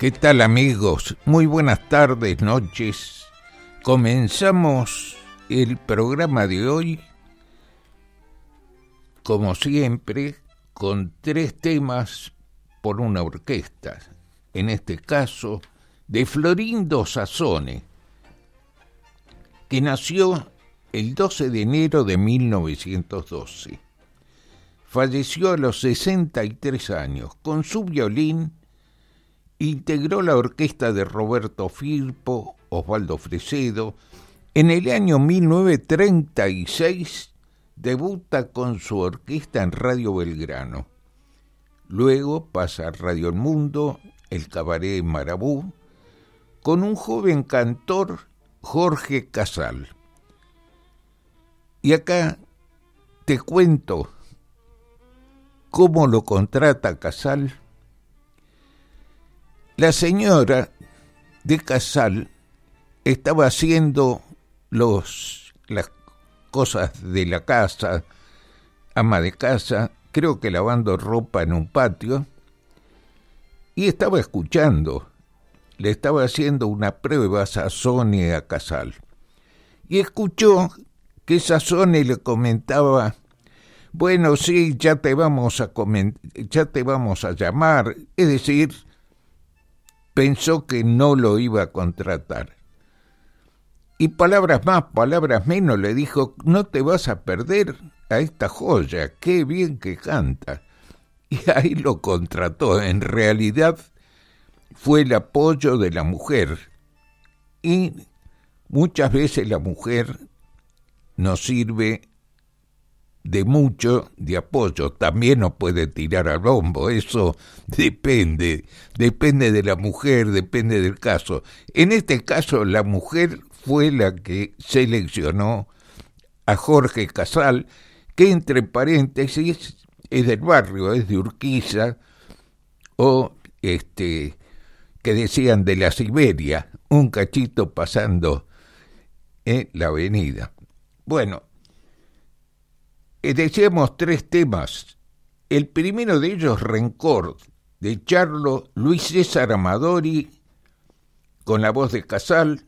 ¿Qué tal amigos? Muy buenas tardes, noches. Comenzamos el programa de hoy, como siempre, con tres temas por una orquesta. En este caso, de Florindo Sassone, que nació el 12 de enero de 1912. Falleció a los 63 años. Con su violín integró la orquesta de Roberto Firpo, Osvaldo Fresedo. En el año 1936 debuta con su orquesta en Radio Belgrano. Luego pasa a Radio El Mundo, el Cabaret Marabú, con un joven cantor, Jorge Casal. Y acá te cuento cómo lo contrata Casal la señora de Casal estaba haciendo los, las cosas de la casa, ama de casa, creo que lavando ropa en un patio, y estaba escuchando. Le estaba haciendo una prueba a Sazone a Casal. Y escuchó que Sazone le comentaba, bueno, sí, ya te vamos a ya te vamos a llamar, es decir, pensó que no lo iba a contratar. Y palabras más, palabras menos, le dijo, no te vas a perder a esta joya, qué bien que canta. Y ahí lo contrató. En realidad fue el apoyo de la mujer. Y muchas veces la mujer nos sirve de mucho de apoyo. También no puede tirar al bombo, eso depende, depende de la mujer, depende del caso. En este caso, la mujer fue la que seleccionó a Jorge Casal, que entre paréntesis es del barrio, es de Urquiza, o este que decían de la Siberia, un cachito pasando en la avenida. Bueno, eh, decíamos tres temas. El primero de ellos, Rencor, de Charlo Luis César Amadori, con la voz de Casal,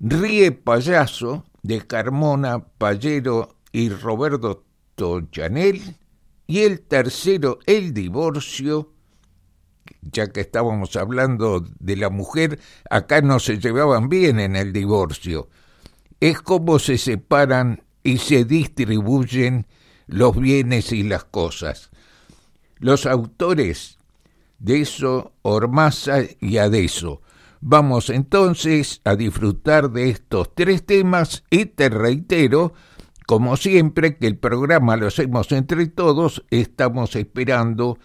Ríe Payaso, de Carmona Pallero y Roberto Tochanel, y el tercero, El Divorcio, ya que estábamos hablando de la mujer, acá no se llevaban bien en el divorcio. Es como se separan y se distribuyen los bienes y las cosas. Los autores de eso, Ormaza y Adeso. Vamos entonces a disfrutar de estos tres temas y te reitero, como siempre que el programa lo hacemos entre todos, estamos esperando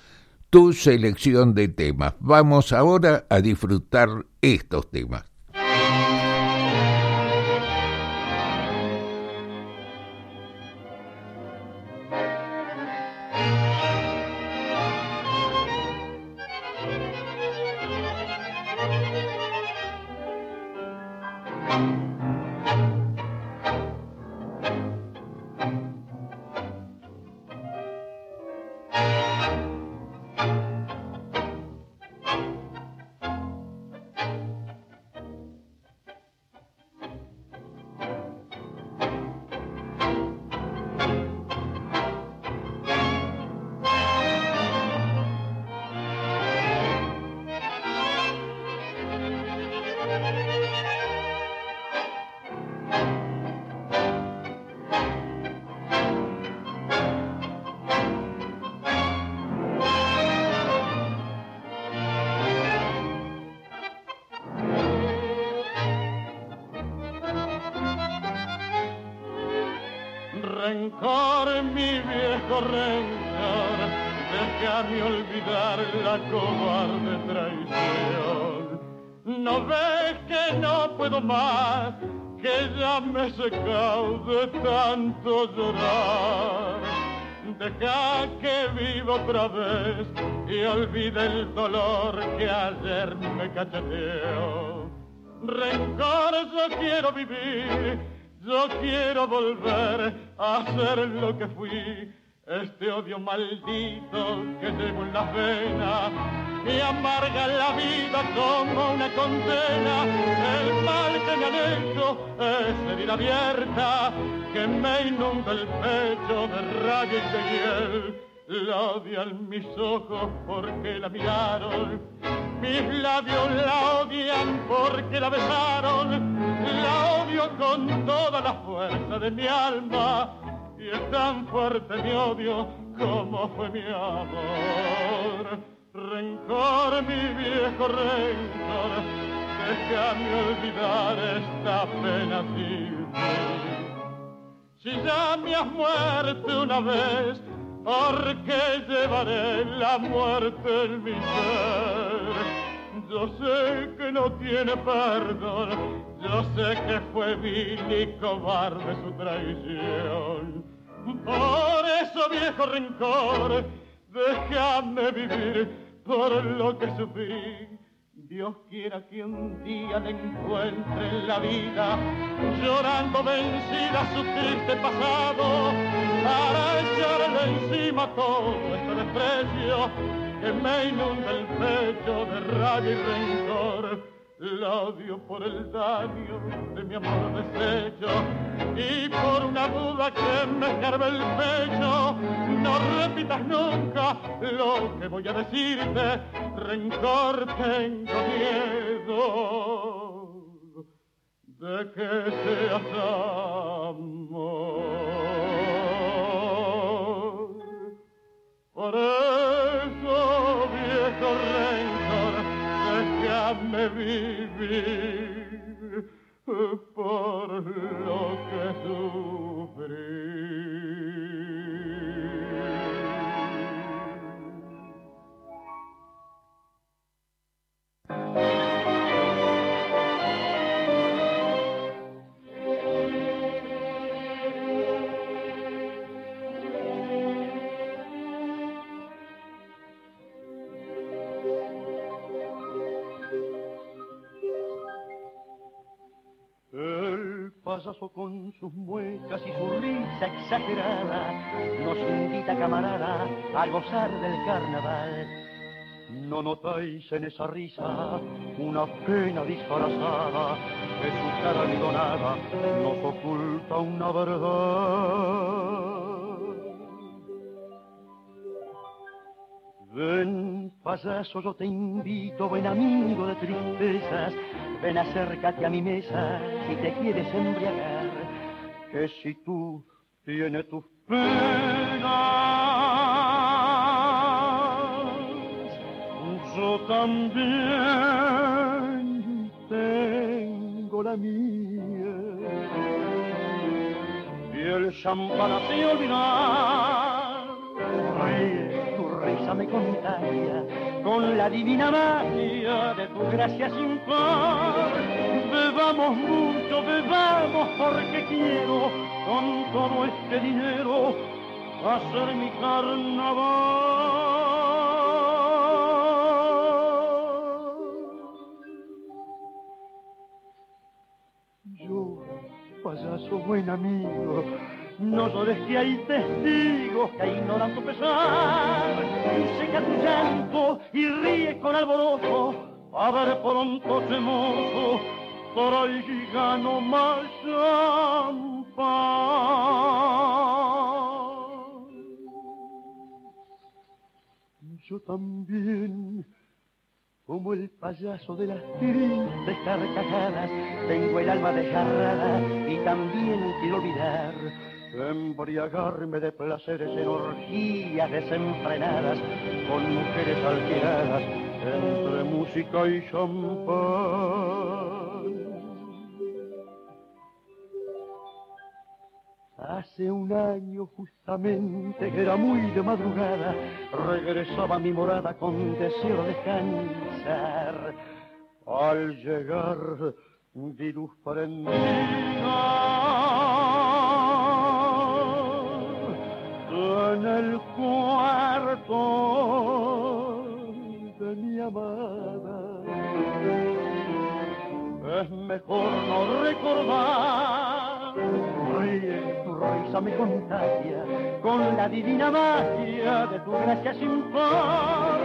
tu selección de temas. Vamos ahora a disfrutar estos temas. Cacheteó. Rencor, yo quiero vivir, yo quiero volver a ser lo que fui. Este odio maldito que llevo en las venas me amarga la vida como una condena. El mal que me han hecho es herida abierta que me inunda el pecho de rabia y de hiel. La odian mis ojos porque la miraron, mis labios la odian porque la besaron. La odio con toda la fuerza de mi alma y es tan fuerte mi odio como fue mi amor. Rencor, mi viejo rencor, déjame olvidar esta pena sin Si ya me has muerto una vez, ¿por qué llevaré la muerte en mi ser? Yo sé que no tiene perdón, yo sé que fue vil y cobarde su traición. Por eso, viejo rencor, déjame vivir por lo que sufrí. Dios quiera que un día le encuentre en la vida, llorando vencida su triste pasado, para echarle encima todo este desprecio que me inunda el pecho de rabia y rencor la odio por el daño de mi amor deshecho y por una duda que me escarbe el pecho. No repitas nunca lo que voy a decirte, rencor tengo miedo de que seas amor. Por rencor, déjame vivir por lo que sufrí. Exagerada nos invita, camarada, a gozar del carnaval. No notáis en esa risa una pena disfrazada, que su cara algodonada nos oculta una verdad. Ven, payaso, yo te invito, buen amigo de tristezas, ven acércate a mi mesa si te quieres embriagar, que si tú tienes tus penas, yo también tengo la mía. Y el champán así olvidar, me contagia con la divina magia de tu gracia sin par. Bebamos mucho, bebamos porque quiero con todo este dinero hacer mi carnaval. Yo, payaso buen amigo, no llores que hay testigos que ignoran tu pesar. Seca tu llanto y ríe con alboroto. A ver pronto ese mozo, y gano más champán. Yo también como el payaso de las tristes carcajadas, tengo el alma desgarrada y también quiero olvidar embriagarme de placeres en orgías desenfrenadas, con mujeres alteradas entre música y champán. Hace un año justamente, que era muy de madrugada, regresaba a mi morada con deseo de descansar. Al llegar vi luz prendida en el cuarto de mi amada. Es mejor no recordar, ríe, tu risa me contagia con la divina magia de tu gracia sin par.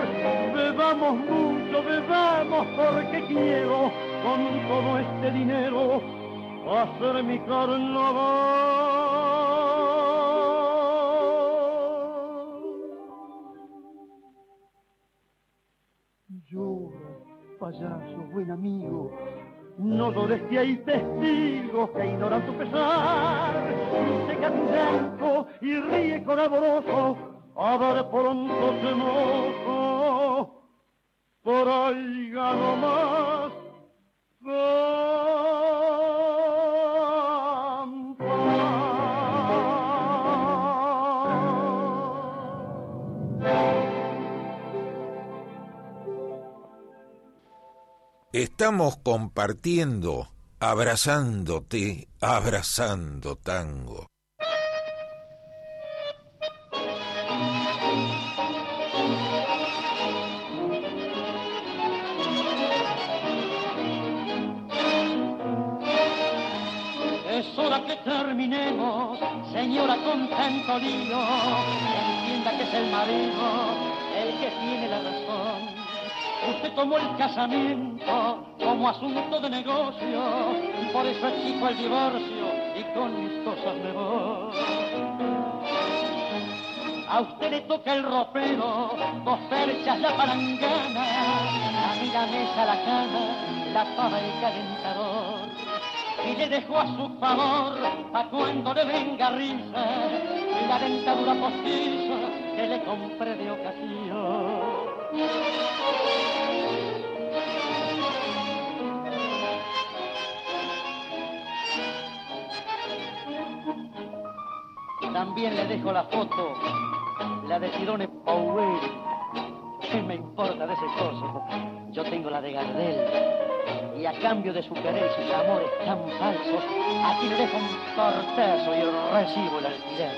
Bebamos mucho, bebamos porque quiero con todo este dinero hacer mi carnaval. Payaso, buen amigo, no llores que hay testigos que ignoran tu pesar. Seca tu llanto y ríe con amoroso, a ver pronto se mojo, por ahí gano más. Estamos compartiendo, abrazándote, abrazando tango. Es hora que terminemos, señora con tanto lío, entienda que es el marido el que tiene la razón Usted tomó el casamiento como asunto de negocio, por eso exijo el divorcio y con mis cosas me voy. A usted le toca el ropero, dos perchas la palangana, a mí la mesa, la cama, la pava y el calentador. Y le dejo a su favor, a cuando le venga risa, la dentadura postiza que le compré de ocasión. También le dejo la foto, la de Tirone Powell. ¿Qué me importa de ese coso? Yo tengo la de Gardel. Y a cambio de su querer y sus amores tan falsos, aquí le dejo un tortazo y recibo el alquiler.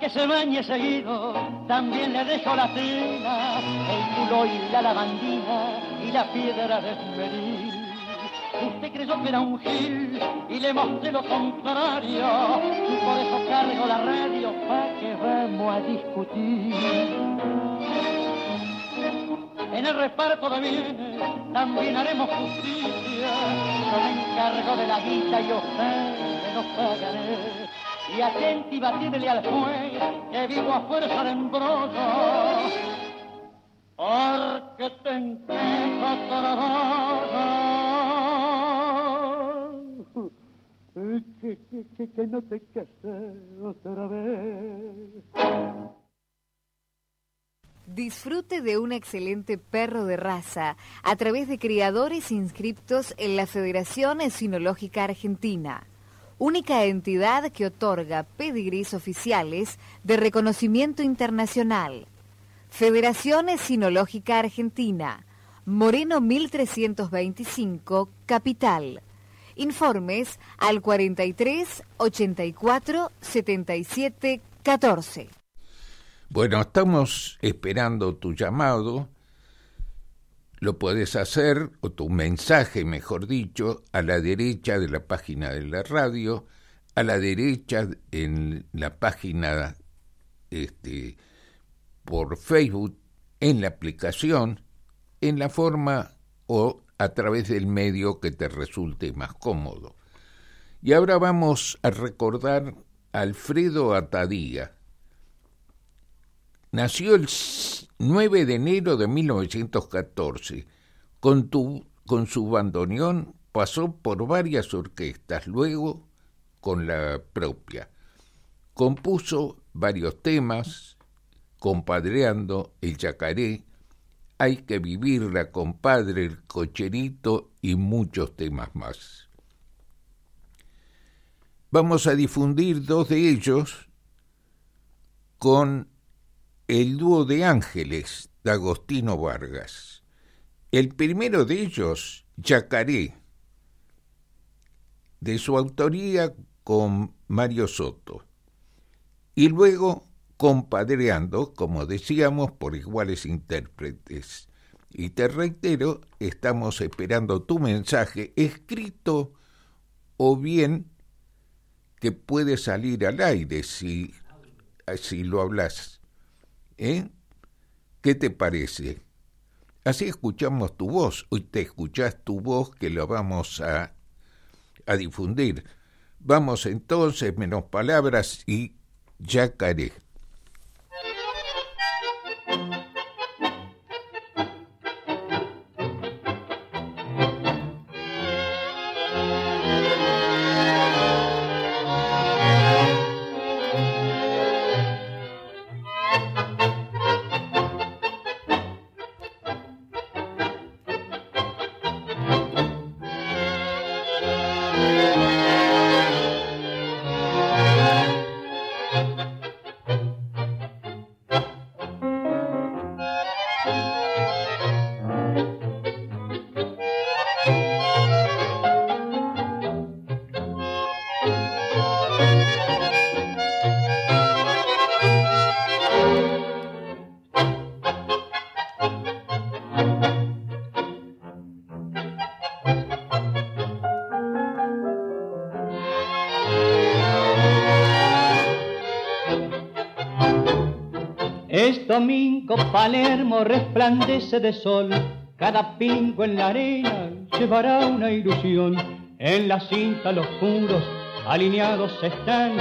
Que se bañe seguido, también le dejo la tina, el culo y la lavandina y la piedra de esmeril. Usted creyó que era un gil y le mostré lo contrario, por eso cargo la radio pa' que vamos a discutir. En el reparto de bienes también haremos justicia. Yo me encargo de la guita y usted nos pagaré y atenti batirle al fuego que vivo a fuerza de embrollo porque te empieza que, que, que, que no te cases otra vez. Disfrute de un excelente perro de raza a través de criadores inscriptos en la Federación Esinológica Argentina única entidad que otorga pedigrís oficiales de reconocimiento internacional. Federación Sinológica Argentina, Moreno 1325, Capital. Informes al 43 84 77 14. Bueno, estamos esperando tu llamado lo puedes hacer, o tu mensaje, mejor dicho, a la derecha de la página de la radio, a la derecha en la página este, por Facebook, en la aplicación, en la forma o a través del medio que te resulte más cómodo. Y ahora vamos a recordar a Alfredo Atadía. Nació el 9 de enero de 1914. Con, con su bandoneón pasó por varias orquestas, luego con la propia. Compuso varios temas compadreando, el yacaré, hay que vivirla, compadre, el cocherito y muchos temas más. Vamos a difundir dos de ellos con el dúo de ángeles de Agostino Vargas. El primero de ellos, Yacaré, de su autoría con Mario Soto. Y luego compadreando, como decíamos, por iguales intérpretes. Y te reitero, estamos esperando tu mensaje escrito o bien que puede salir al aire si, si lo hablas. ¿Eh? ¿Qué te parece? Así escuchamos tu voz, hoy te escuchás tu voz que lo vamos a, a difundir. Vamos entonces, menos palabras y yacaré. Palermo resplandece de sol, cada pingo en la arena llevará una ilusión. En la cinta los puros alineados están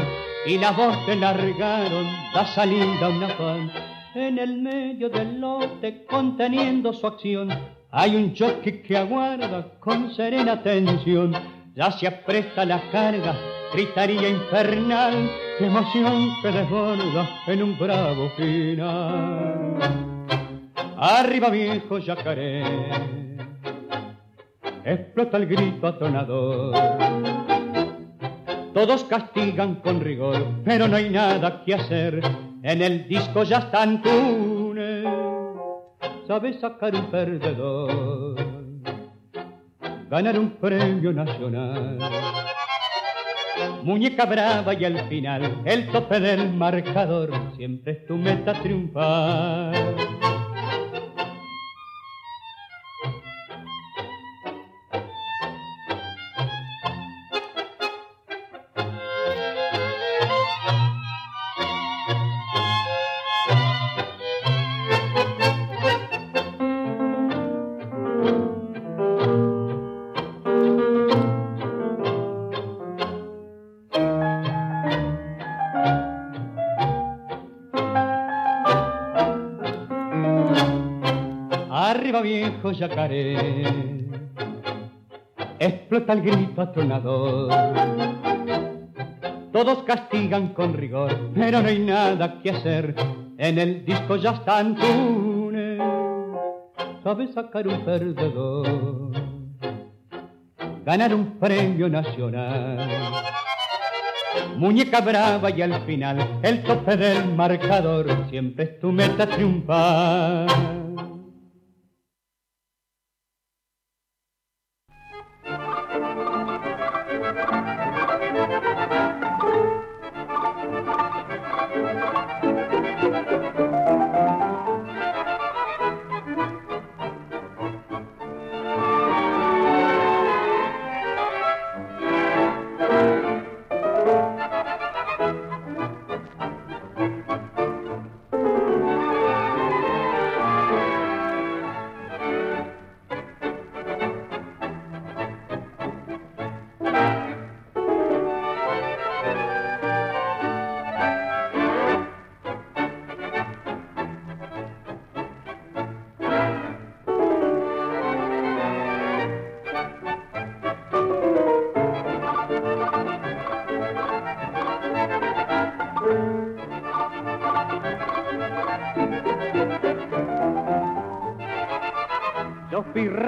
y la voz largaron da salida a una pan. En el medio del lote conteniendo su acción hay un jockey que aguarda con serena atención. Ya se apresta la carga, gritaría infernal emoción que desborda en un bravo final. Arriba viejo yacaré, explota el grito atronador. Todos castigan con rigor, pero no hay nada que hacer. En el disco ya están tunes, sabe sacar un perdedor, ganar un premio nacional muñeca brava y al final el tope del marcador siempre es tu meta triunfar. Yacaré. Explota el grito atronador. Todos castigan con rigor, pero no hay nada que hacer. En el disco ya están tunes. Sabe sacar un perdedor. Ganar un premio nacional. Muñeca brava y al final el tope del marcador siempre es tu meta triunfar.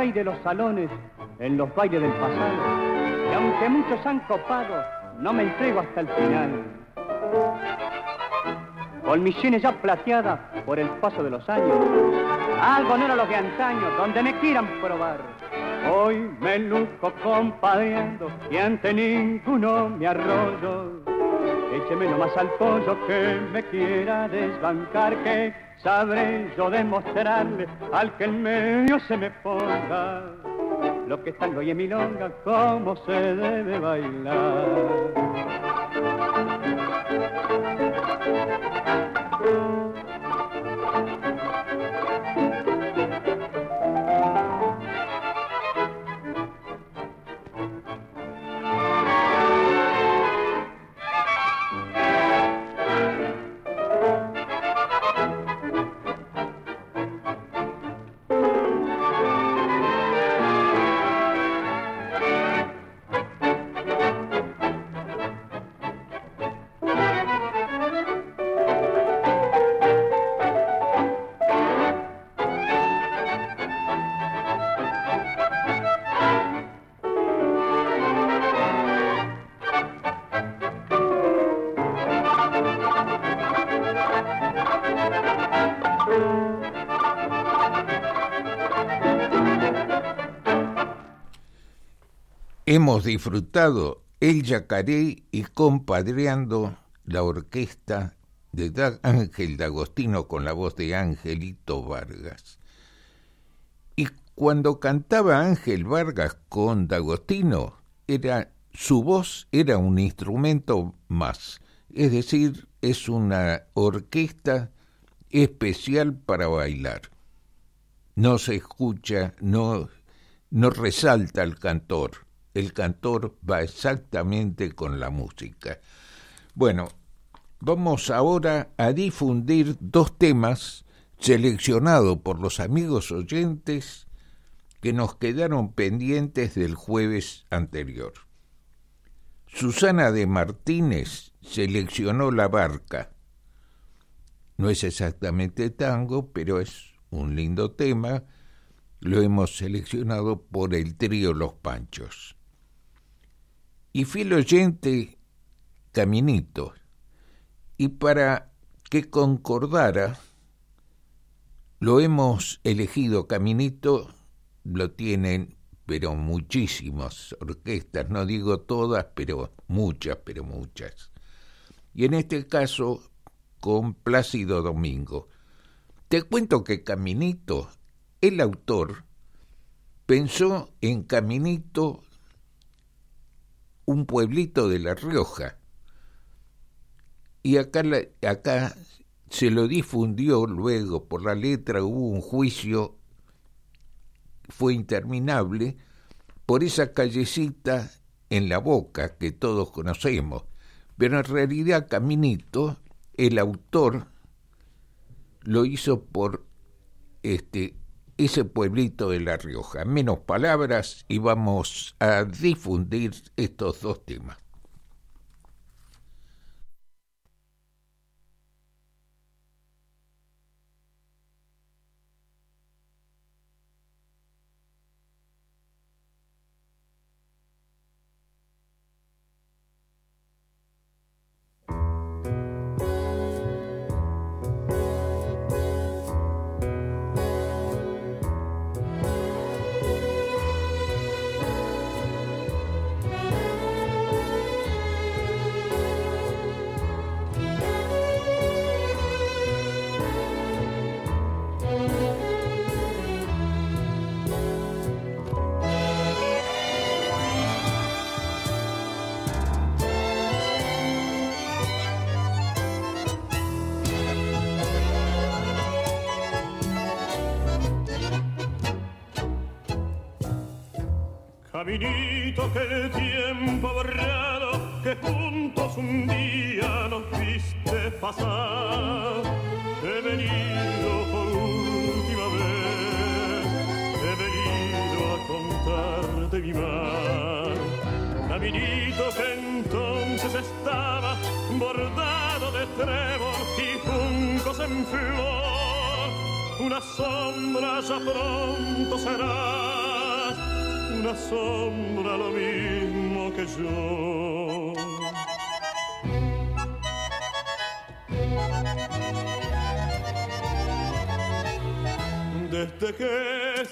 Virrey de los salones en los bailes del pasado. Y aunque muchos han copado, no me entrego hasta el final. Con mis sienes ya plateadas por el paso de los años, algo no era lo que antaño, donde me quieran probar. Hoy me luzco compadriendo y ante ninguno me arroyo. Écheme nomás al pollo que me quiera desbancar, que sabré yo demostrarle al que en medio se me ponga lo que tango y milonga, cómo se debe bailar. Hemos disfrutado El Yacaré y compadreando la orquesta de Ángel D'Agostino con la voz de Angelito Vargas. Y cuando cantaba Ángel Vargas con D'Agostino, era, su voz era un instrumento más, es decir, es una orquesta especial para bailar. No se escucha, no, no resalta el cantor el cantor va exactamente con la música. Bueno, vamos ahora a difundir dos temas seleccionados por los amigos oyentes que nos quedaron pendientes del jueves anterior. Susana de Martínez seleccionó La Barca. No es exactamente tango, pero es un lindo tema. Lo hemos seleccionado por el trío Los Panchos y fiel oyente Caminito. Y para que concordara, lo hemos elegido Caminito, lo tienen, pero muchísimas orquestas, no digo todas, pero muchas, pero muchas. Y en este caso, con Plácido Domingo. Te cuento que Caminito, el autor, pensó en Caminito un pueblito de La Rioja. Y acá, acá se lo difundió luego por la letra, hubo un juicio, fue interminable, por esa callecita en la boca que todos conocemos. Pero en realidad Caminito, el autor, lo hizo por este ese pueblito de La Rioja. Menos palabras y vamos a difundir estos dos temas. Caminito que el tiempo ha borrado, que juntos un día nos viste pasar. He venido por última vez, he venido a contarte mi mar. Caminito que entonces estaba bordado de trébol y juncos en flor una sombra ya pronto serás, una sombra lo mismo que yo. Desde que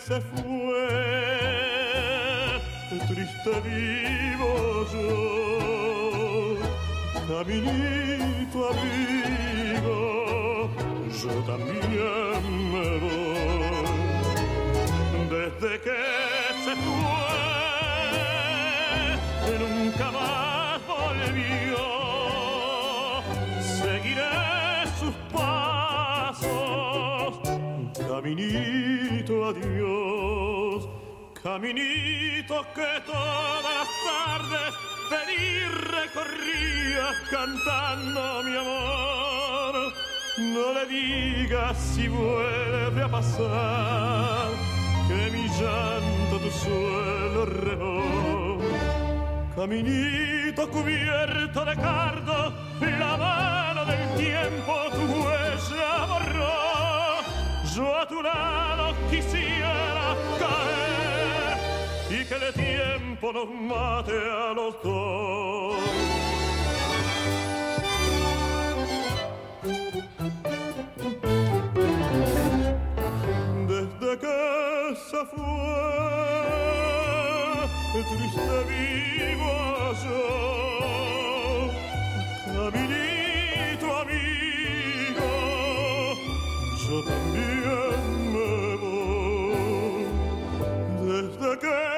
se fue, triste vivo yo, caminito amigo, yo también me voy. Desde que se fue, nunca más volvió. Seguiré sus pasos, caminito adiós, caminito que todas las tardes venir recorría cantando mi amor. No le digas si vuelve a pasar que mi llanto tu suelo regó. Caminito cubierto de cardo, la mano del tiempo tu huella borró. Yo a tu lado quisiera caer y que el tiempo nos mate a los dos. Fue, triste vivo yo, amigo. Desde que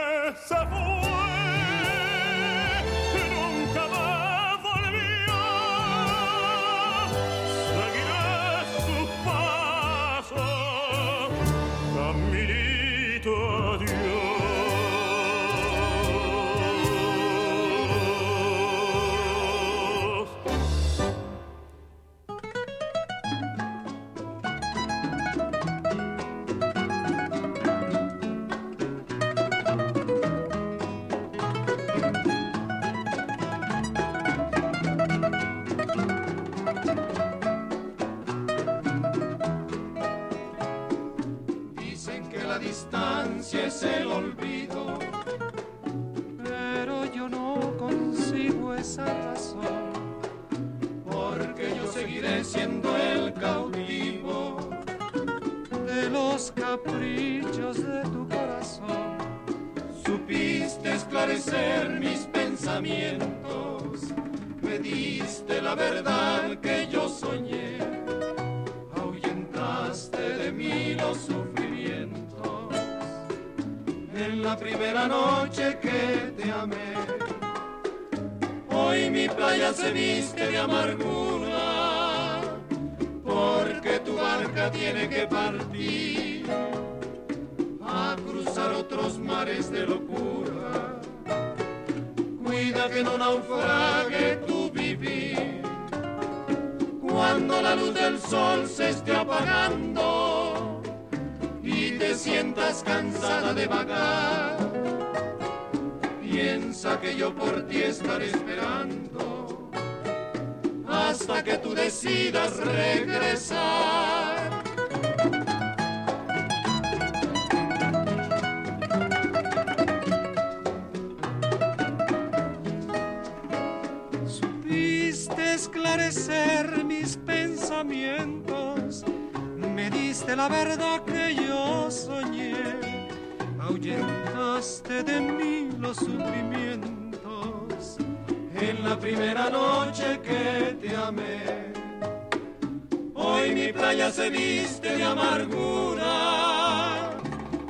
se viste de amargura,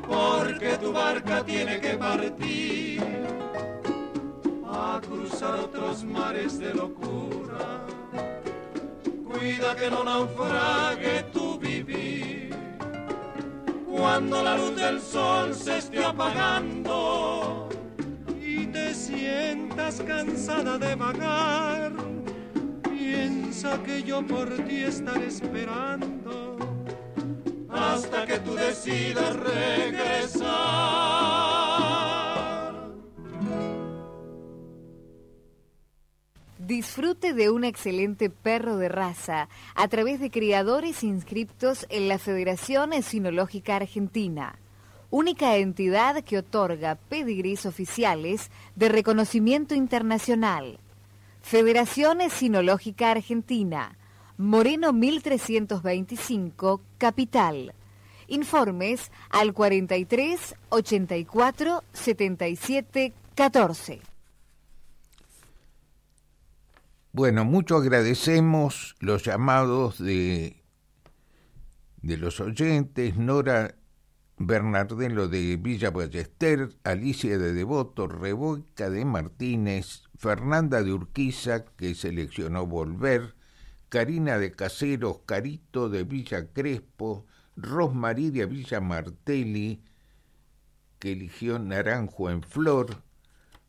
porque tu barca tiene que partir a cruzar otros mares de locura. Cuida que no naufrague tu vivir. Cuando la luz del sol se esté apagando y te sientas cansada de vagar, piensa que yo por ti estaré esperando regresar. Disfrute de un excelente perro de raza a través de criadores inscriptos en la Federación Esinológica Argentina, única entidad que otorga pedigrís oficiales de reconocimiento internacional. Federación Esinológica Argentina, Moreno 1325, Capital. Informes al 43 84 77 14. Bueno, mucho agradecemos los llamados de, de los oyentes, Nora Bernardelo de Villa Ballester, Alicia de Devoto, Rebeca de Martínez, Fernanda de Urquiza, que seleccionó Volver, Karina de Caseros, Carito de Villa Crespo, Rosmarí de Villa Martelli, que eligió Naranjo en Flor,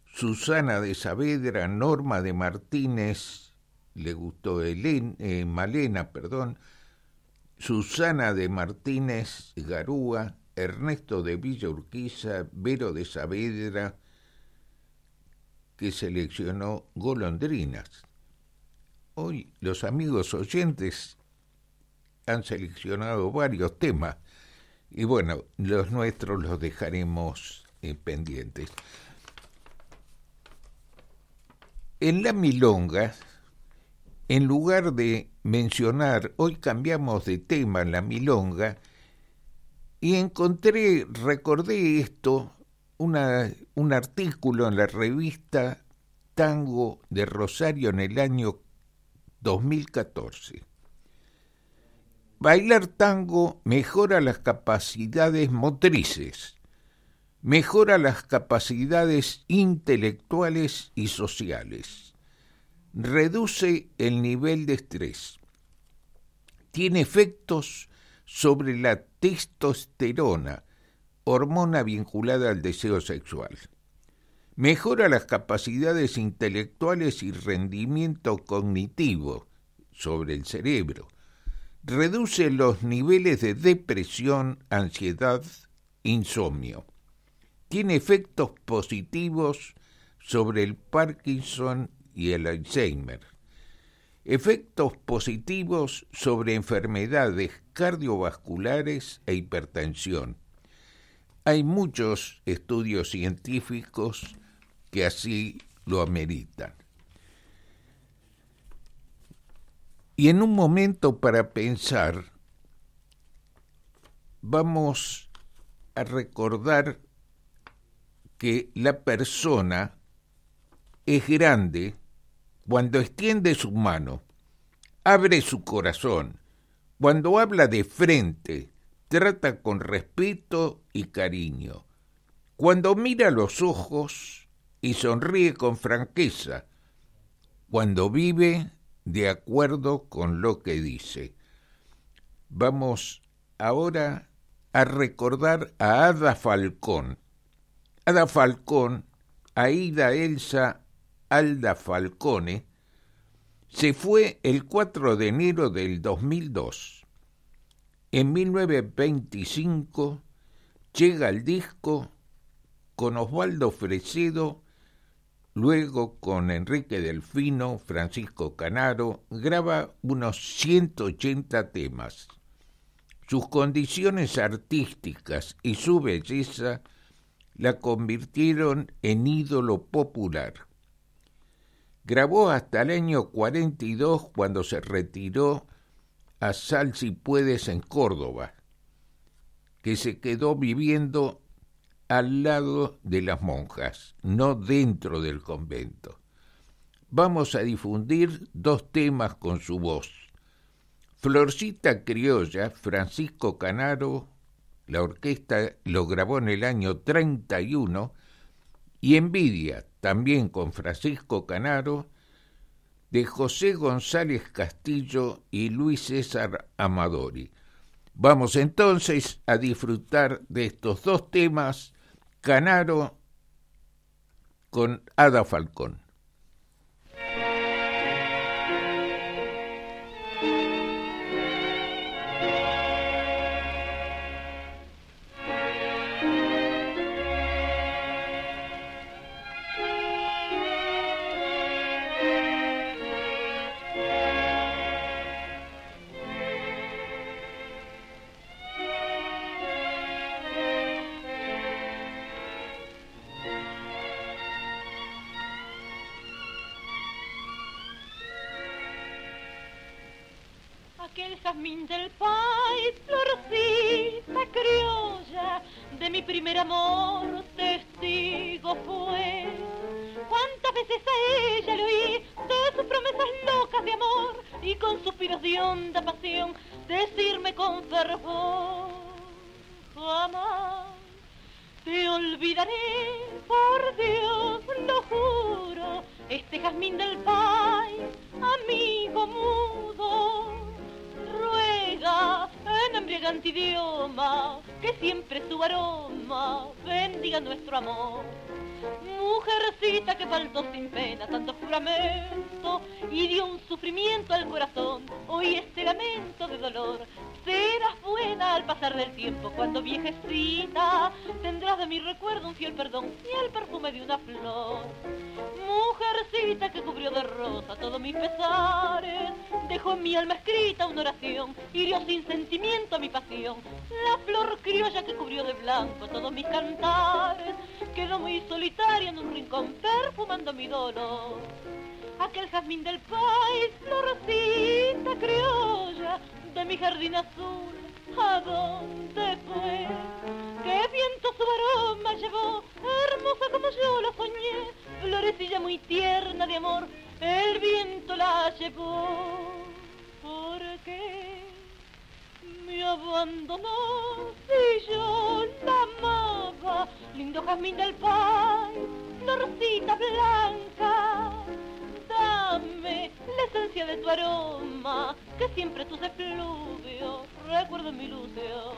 Susana de Saavedra, Norma de Martínez, le gustó eh, Malena, perdón, Susana de Martínez Garúa, Ernesto de Villa Urquiza, Vero de Saavedra, que seleccionó golondrinas. Hoy los amigos oyentes han seleccionado varios temas y bueno, los nuestros los dejaremos eh, pendientes. En la milonga, en lugar de mencionar, hoy cambiamos de tema en la milonga, y encontré, recordé esto, una, un artículo en la revista Tango de Rosario en el año 2014. Bailar tango mejora las capacidades motrices, mejora las capacidades intelectuales y sociales, reduce el nivel de estrés, tiene efectos sobre la testosterona, hormona vinculada al deseo sexual. Mejora las capacidades intelectuales y rendimiento cognitivo sobre el cerebro. Reduce los niveles de depresión, ansiedad, insomnio tiene efectos positivos sobre el Parkinson y el Alzheimer, efectos positivos sobre enfermedades cardiovasculares e hipertensión. Hay muchos estudios científicos que así lo ameritan. Y en un momento para pensar, vamos a recordar que la persona es grande cuando extiende su mano, abre su corazón, cuando habla de frente, trata con respeto y cariño, cuando mira los ojos y sonríe con franqueza, cuando vive de acuerdo con lo que dice. Vamos ahora a recordar a Ada Falcón, Ada Falcón, Aida Elsa Alda Falcone, se fue el 4 de enero del 2002. En 1925 llega el disco con Osvaldo Fresedo, luego con Enrique Delfino, Francisco Canaro, graba unos 180 temas. Sus condiciones artísticas y su belleza la convirtieron en ídolo popular. Grabó hasta el año 42 cuando se retiró a Sal si puedes en Córdoba, que se quedó viviendo al lado de las monjas, no dentro del convento. Vamos a difundir dos temas con su voz. Florcita Criolla, Francisco Canaro la orquesta lo grabó en el año 31 y Envidia, también con Francisco Canaro, de José González Castillo y Luis César Amadori. Vamos entonces a disfrutar de estos dos temas, Canaro con Ada Falcón. Muy tierna de amor, el viento la llevó. ¿Por qué me abandonó si yo la amaba? Lindo jazmín del país, florcita blanca dame la esencia de tu aroma, siempre tus efluvios recuerdo mi ilusión.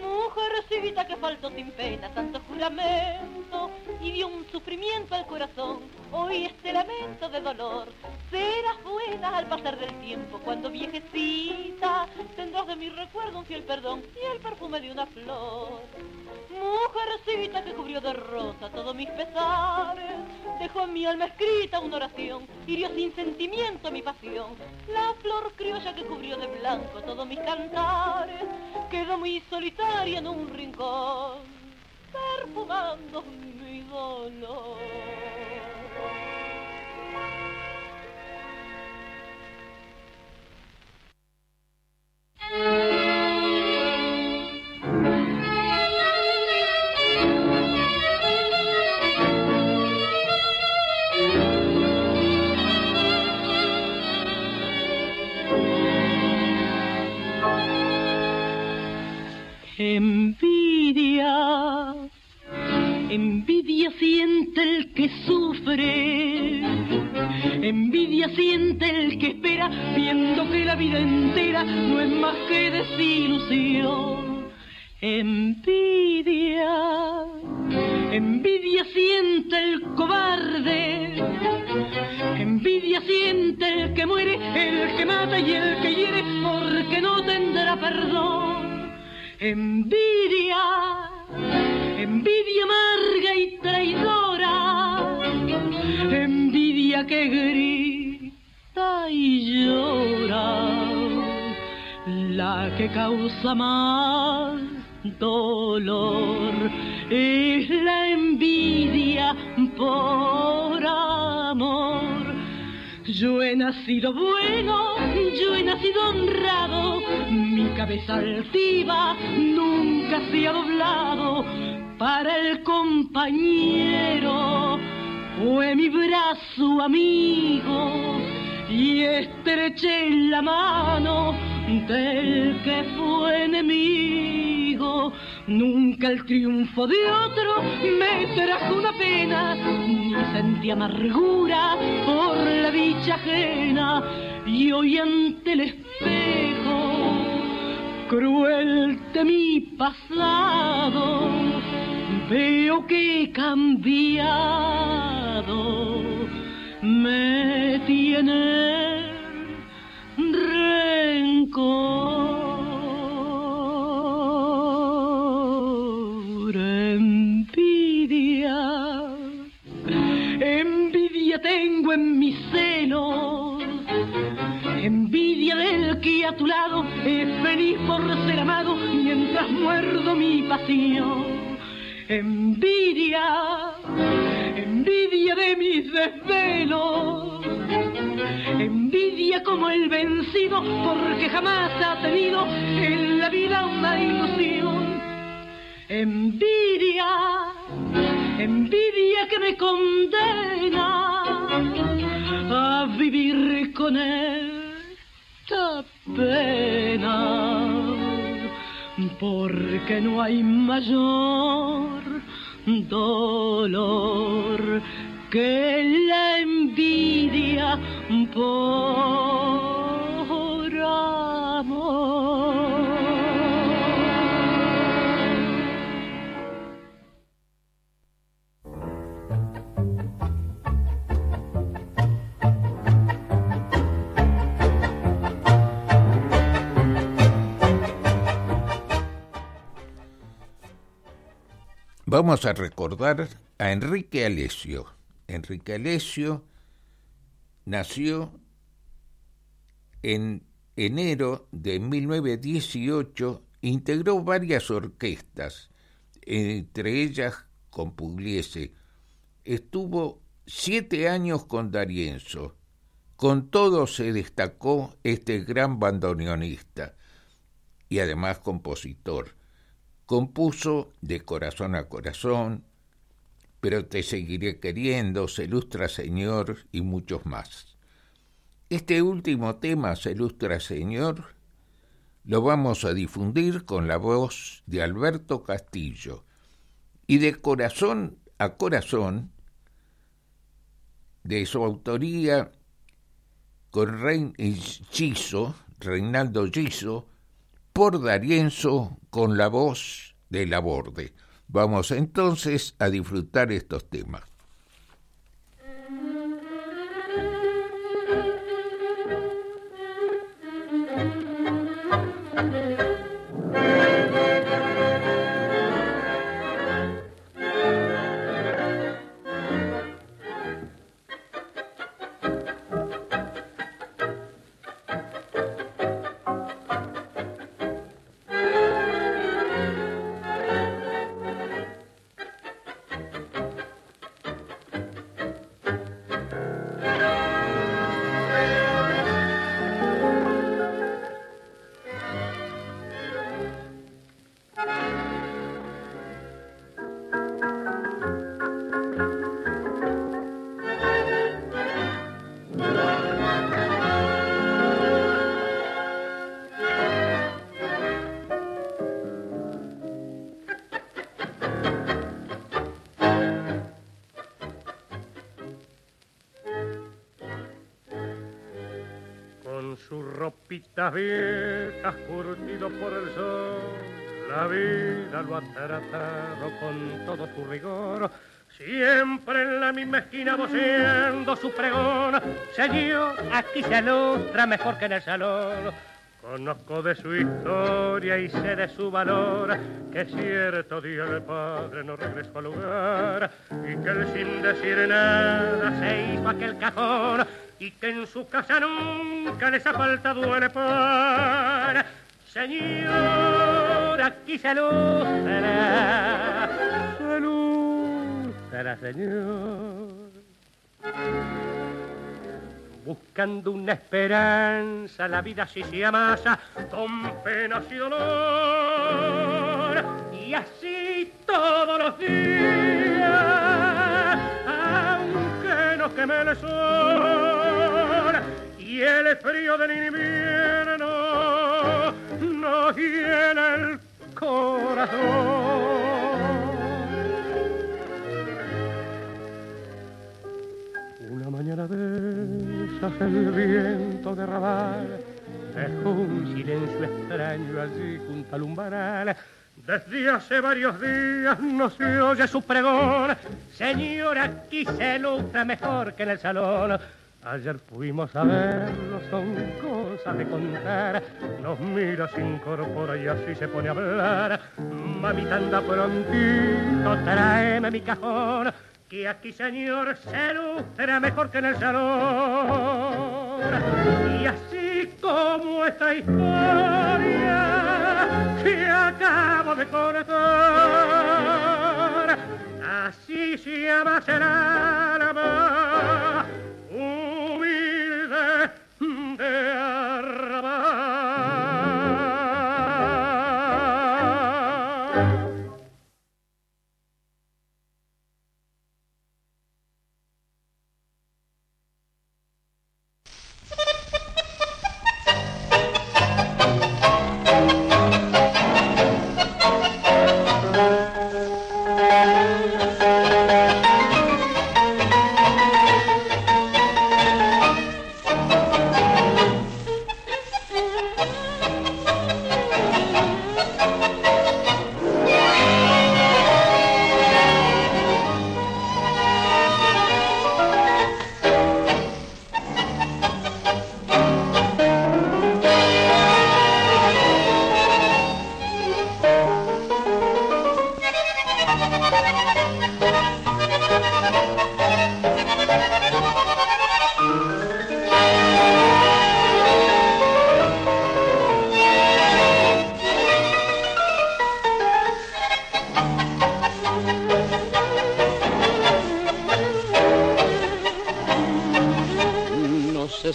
Mujercita que faltó sin pena tanto juramento y dio un sufrimiento al corazón, hoy este lamento de dolor. Serás buena al pasar del tiempo, cuando viejecita tendrás de mi recuerdo un fiel perdón y el perfume de una flor. Mujercita que cubrió de rosa todos mis pesares, dejó en mi alma escrita una oración, hirió sin sentimiento mi pasión. La flor criolla que cubrió de blanco todos mis cantares, quedó muy solitaria en un rincón, perfumando mi dolor. Envidia, envidia siente el que sufre, envidia siente el que espera, viendo que la vida entera no es más que desilusión. Envidia, envidia siente el cobarde, envidia siente el que muere, el que mata y el que hiere, porque no tendrá perdón envidia, envidia amarga y traidora, envidia que grita y llora, la que causa más dolor es la envidia por amor. Yo he nacido bueno, yo he nacido honrado, mi cabeza altiva nunca se ha doblado para el compañero. Fue mi brazo amigo y estreché la mano del que fue enemigo. Nunca el triunfo de otro me trajo una pena, ni sentí amargura por la dicha ajena. Y hoy ante el espejo, cruel de mi pasado, veo que he cambiado, me tiene rencor. tengo en mis senos. Envidia del que a tu lado es feliz por ser amado mientras muerdo mi pasión. Envidia, envidia de mis desvelos Envidia como el vencido porque jamás ha tenido en la vida una ilusión. Envidia, envidia que me condena a vivir con esta pena porque no hay mayor dolor que la envidia Vamos a recordar a Enrique Alesio. Enrique Alesio nació en enero de 1918, integró varias orquestas, entre ellas con Pugliese. Estuvo siete años con Darienzo. Con todo se destacó este gran bandoneonista y además compositor. Compuso de corazón a corazón, pero te seguiré queriendo, se ilustra Señor y muchos más. Este último tema, se ilustra Señor, lo vamos a difundir con la voz de Alberto Castillo. Y de corazón a corazón, de su autoría con Rein Giso, Reinaldo Giso, por Darienzo con la voz de Laborde. Vamos entonces a disfrutar estos temas. Ropitas viejas curtido por el sol. La vida lo ha tratado con todo su rigor. Siempre en la misma esquina voceando su pregón. Señor, aquí se ilustra mejor que en el salón. Conozco de su historia y sé de su valor, que cierto día el padre no regresó al lugar y que él sin decir nada se hizo aquel cajón y que en su casa nunca les ha faltado el pan. Señor, aquí se lucera, se lucera, señor. Buscando una esperanza, la vida sí se amasa con penas y dolor. Y así todos los días, aunque no queme el sol y el frío del invierno nos llena el corazón. Una mañana de esas el viento de rabal dejó un silencio extraño allí junto al umbaral. Desde hace varios días no se oye su pregón. Señor, aquí se lucha mejor que en el salón. Ayer fuimos a verlo, son cosas de contar. Nos mira, se incorpora y así se pone a hablar. Mamita anda prontito, tráeme mi cajón. Que aquí, señor, se lucera mejor que en el salón. Y así como esta historia que acabo de contar, así se llama el alma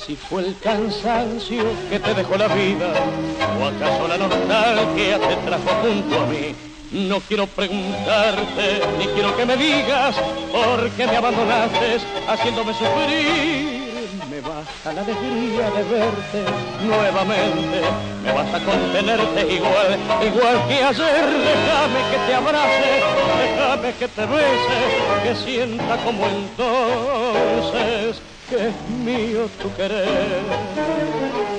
si fue el cansancio que te dejó la vida o acaso la nostalgia te trajo junto a mí. No quiero preguntarte ni quiero que me digas por qué me abandonaste haciéndome sufrir me basta la alegría de verte nuevamente, me basta contenerte igual, igual que ayer, déjame que te abrace, déjame que te bese, que sienta como entonces que es mío tu querer.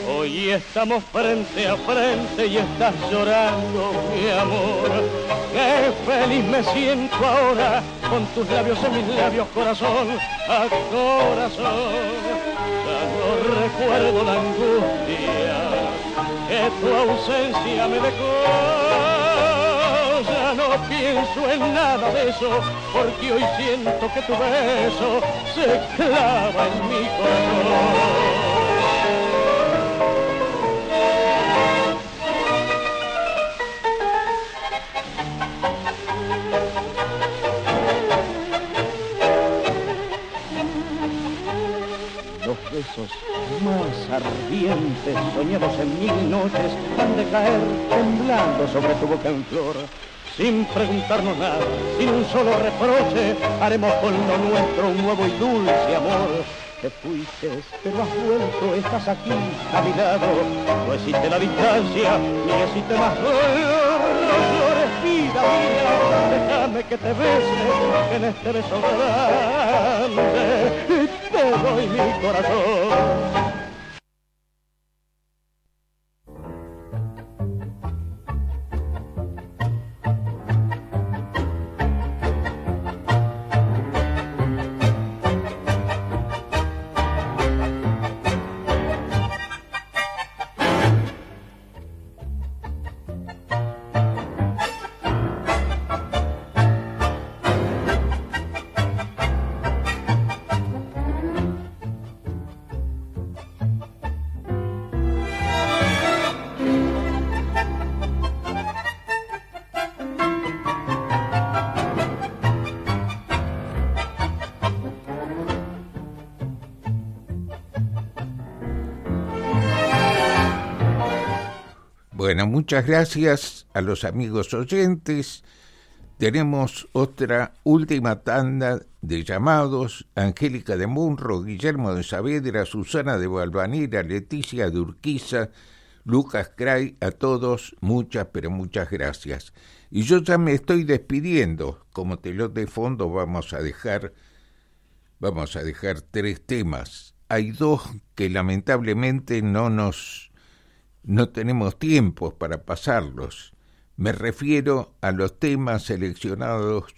Hoy estamos frente a frente y estás llorando, mi amor. Qué feliz me siento ahora con tus labios en mis labios, corazón a corazón recuerdo la angustia que tu ausencia me dejó. No pienso en nada de eso, porque hoy siento que tu beso se clava en mi corazón. besos más ardientes, soñados en mil noches, han de caer temblando sobre tu boca en flor. Sin preguntarnos nada, sin un solo reproche, haremos con lo nuestro un nuevo y dulce amor. Te fuiste, pero has vuelto, estás aquí a mi lado. No existe la distancia, ni existe más dolor. No llores, vida mía, déjame que te bese, que en este beso grande te doy mi corazón. Bueno, muchas gracias a los amigos oyentes. Tenemos otra última tanda de llamados. Angélica de Munro, Guillermo de Saavedra, Susana de Valvanera, Leticia de Urquiza, Lucas Cray, a todos muchas, pero muchas gracias. Y yo ya me estoy despidiendo. Como telón de fondo vamos a dejar, vamos a dejar tres temas. Hay dos que lamentablemente no nos no tenemos tiempo para pasarlos. Me refiero a los temas seleccionados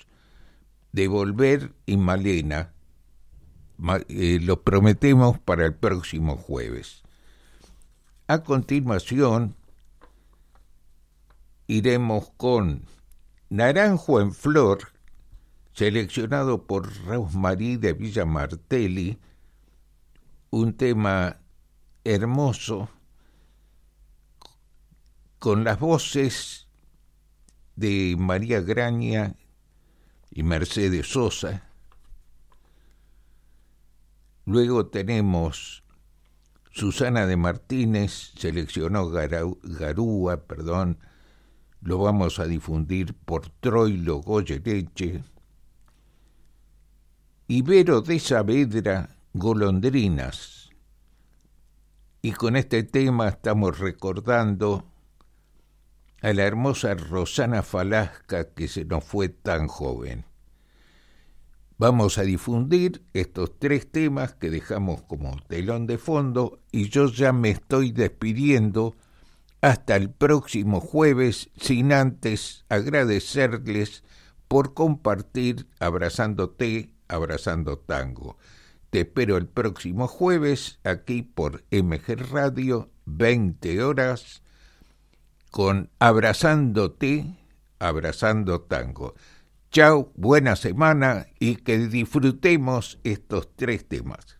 de Volver y Malena. Eh, los prometemos para el próximo jueves. A continuación, iremos con Naranjo en Flor, seleccionado por Rosmarie de Villa Martelli, un tema hermoso con las voces de María Graña y Mercedes Sosa. Luego tenemos Susana de Martínez, seleccionó Garúa, perdón, lo vamos a difundir por Troilo Goyereche. Ibero de Saavedra, Golondrinas. Y con este tema estamos recordando a la hermosa Rosana Falasca que se nos fue tan joven. Vamos a difundir estos tres temas que dejamos como telón de fondo y yo ya me estoy despidiendo hasta el próximo jueves sin antes agradecerles por compartir Abrazándote, Abrazando Tango. Te espero el próximo jueves aquí por MG Radio, 20 horas con Abrazándote, Abrazando Tango. Chao, buena semana y que disfrutemos estos tres temas.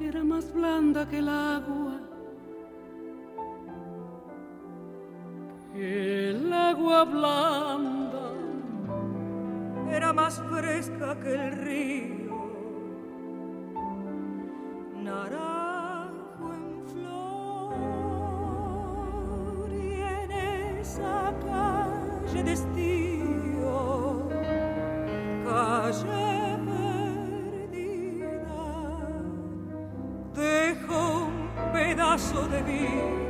Era más blanda que el agua era blanda, era más fresca que el río, naranjo en flor y en esa calle de estío, calle perdida, dejó un pedazo de vida.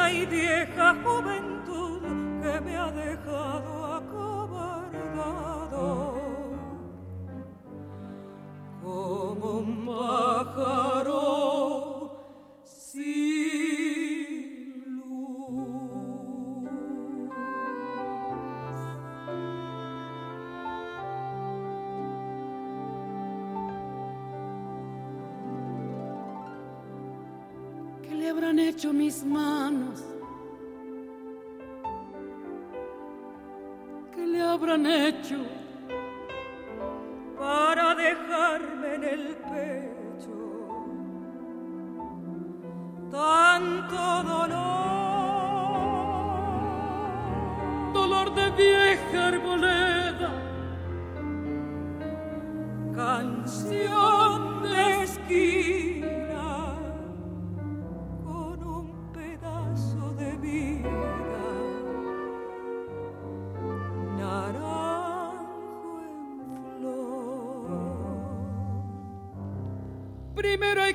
Eterna y vieja juventud que me ha dejado acobardado. Como un pájaro manos? ¿Qué le habrán hecho? para dejarme en el pecho tanto dolor. Dolor de vieja arboleda, Canción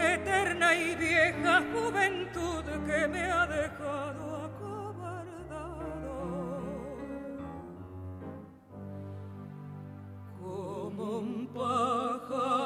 eterna y vieja juventud que me ha dejado acobardado. Como un pájaro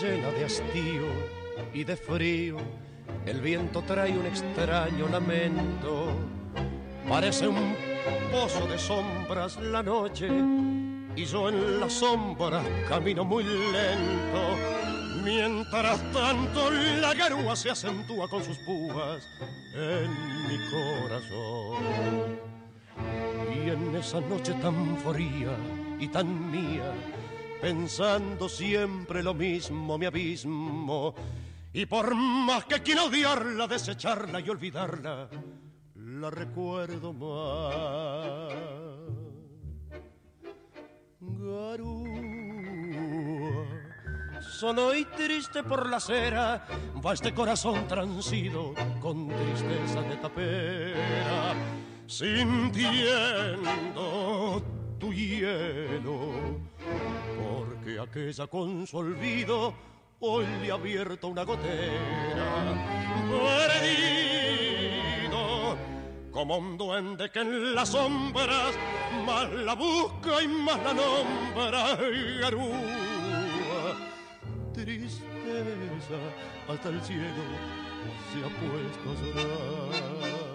llena de hastío y de frío, el viento trae un extraño lamento. Parece un pozo de sombras la noche y yo en la sombra camino muy lento. Mientras tanto la garúa se acentúa con sus púas en mi corazón. Y en esa noche tan fría y tan mía, pensando siempre lo mismo, mi abismo. Y por más que quiera odiarla, desecharla y olvidarla, la recuerdo más. Garúa, solo y triste por la acera, va este corazón transido con tristeza de tapera, sintiendo tu hielo, porque aquella con su olvido hoy le ha abierto una gotera. Perdido, como un duende que en las sombras más la busca y más la nombra. Garúa, tristeza, hasta el cielo se ha puesto a llorar.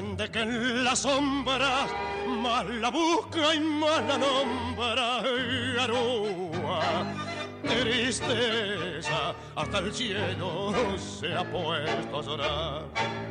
Duende que en la sombra más la busca y más la nombra. Garúa, tristeza, hasta el cielo se ha puesto a llorar.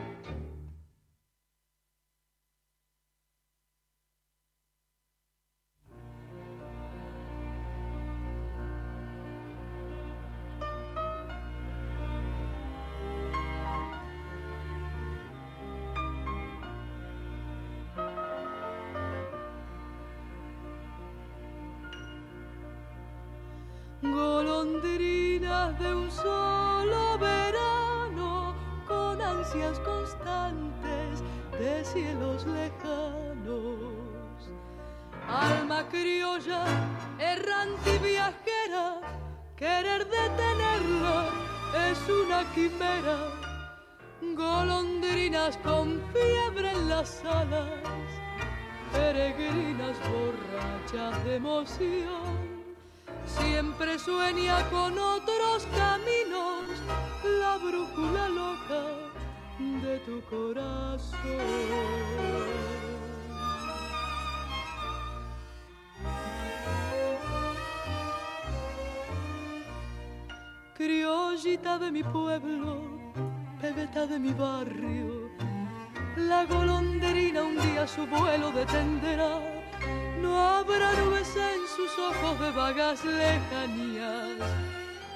Lejanías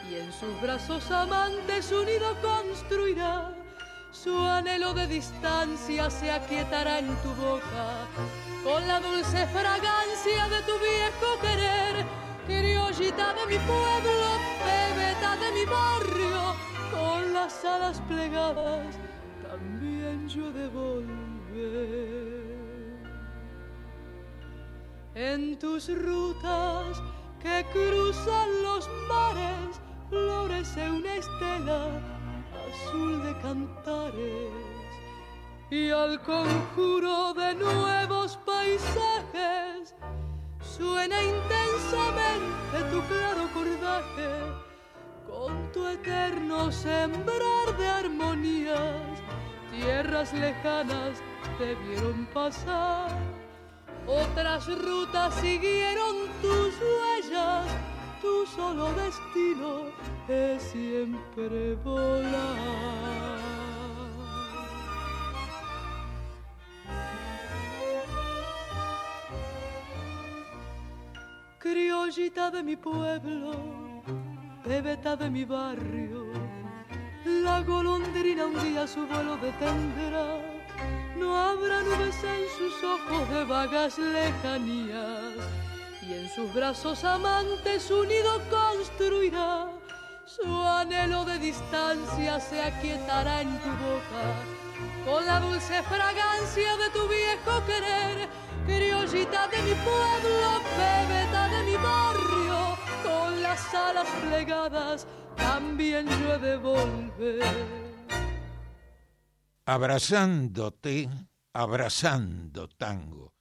y en sus brazos amantes unido construirá su anhelo de distancia se aquietará en tu boca. Con la dulce fragancia de tu viejo querer criollita de mi pueblo bebeta de mi barrio con las alas plegadas también yo de volver. En tus rutas que cruzan los mares florece una estela azul de cantares. Y al conjuro de nuevos paisajes suena intensamente tu claro cordaje con tu eterno sembrar de armonías. Tierras lejanas te vieron pasar otras rutas siguieron tus huellas, tu solo destino es siempre volar. Criollita de mi pueblo, bebeta de mi barrio, la golondrina un día su vuelo detendrá no habrá nubes en sus ojos de vagas lejanías y en sus brazos amantes unido construirá su anhelo de distancia se aquietará en tu boca con la dulce fragancia de tu viejo querer criollita de mi pueblo, bebeta de mi barrio, con las alas plegadas, también yo de volver. Abrazándote, abrazando tango.